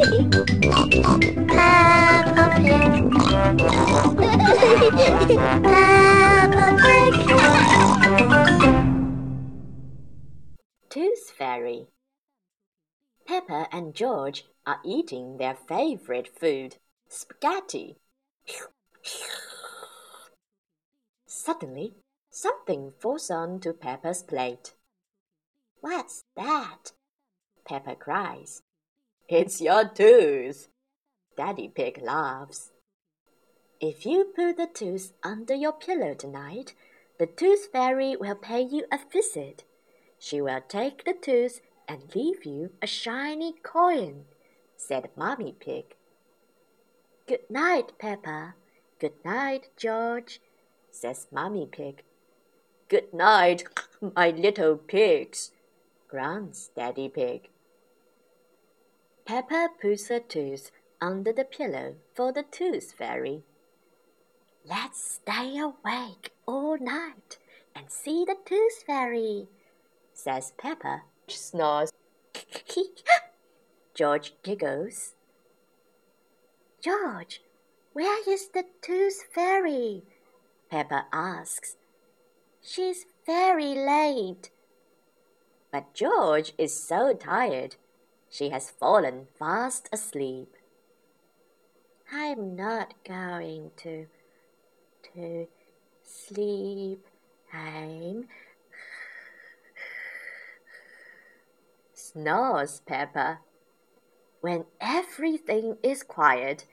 Peppa Pig. Peppa Pig. Tooth Fairy. Peppa and George are eating their favorite food, spaghetti. Suddenly, something falls onto Peppa's plate. What's that? Peppa cries. It's your tooth. Daddy Pig laughs. If you put the tooth under your pillow tonight, the Tooth Fairy will pay you a visit. She will take the tooth and leave you a shiny coin, said Mommy Pig. Good night, Peppa. Good night, George, says Mommy Pig. Good night, my little pigs, grunts Daddy Pig. Peppa puts her tooth under the pillow for the Tooth Fairy. Let's stay awake all night and see the Tooth Fairy, says Peppa. Snores. George giggles. George, where is the Tooth Fairy? Peppa asks. She's very late. But George is so tired, she has fallen fast asleep. I'm not going to to sleep. I'm snores Peppa. When everything is quiet,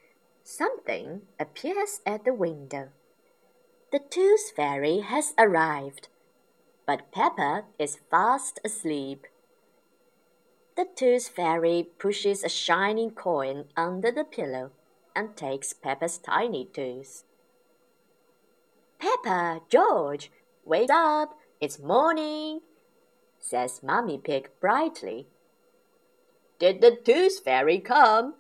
something appears at the window. The Tooth Fairy has arrived, but Peppa is fast asleep. The Tooth Fairy pushes a shining coin under the pillow and takes Peppa's tiny tooth. Peppa, George, wake up! It's morning, says Mummy Pig brightly. Did the Tooth Fairy come?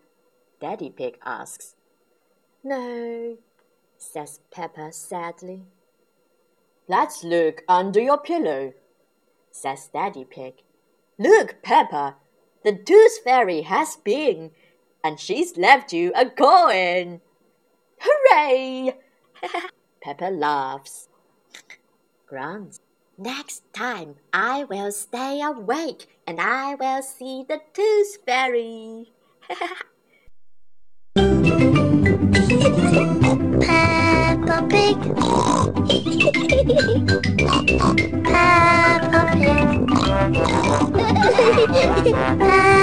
Daddy Pig asks. No, says Peppa sadly. Let's look under your pillow, says Daddy Pig. Look, Peppa, the Tooth Fairy has been, and she's left you a coin. Hooray! Peppa laughs. Grunts. Next time I will stay awake and I will see the Tooth Fairy. Peppa Pig. Peppa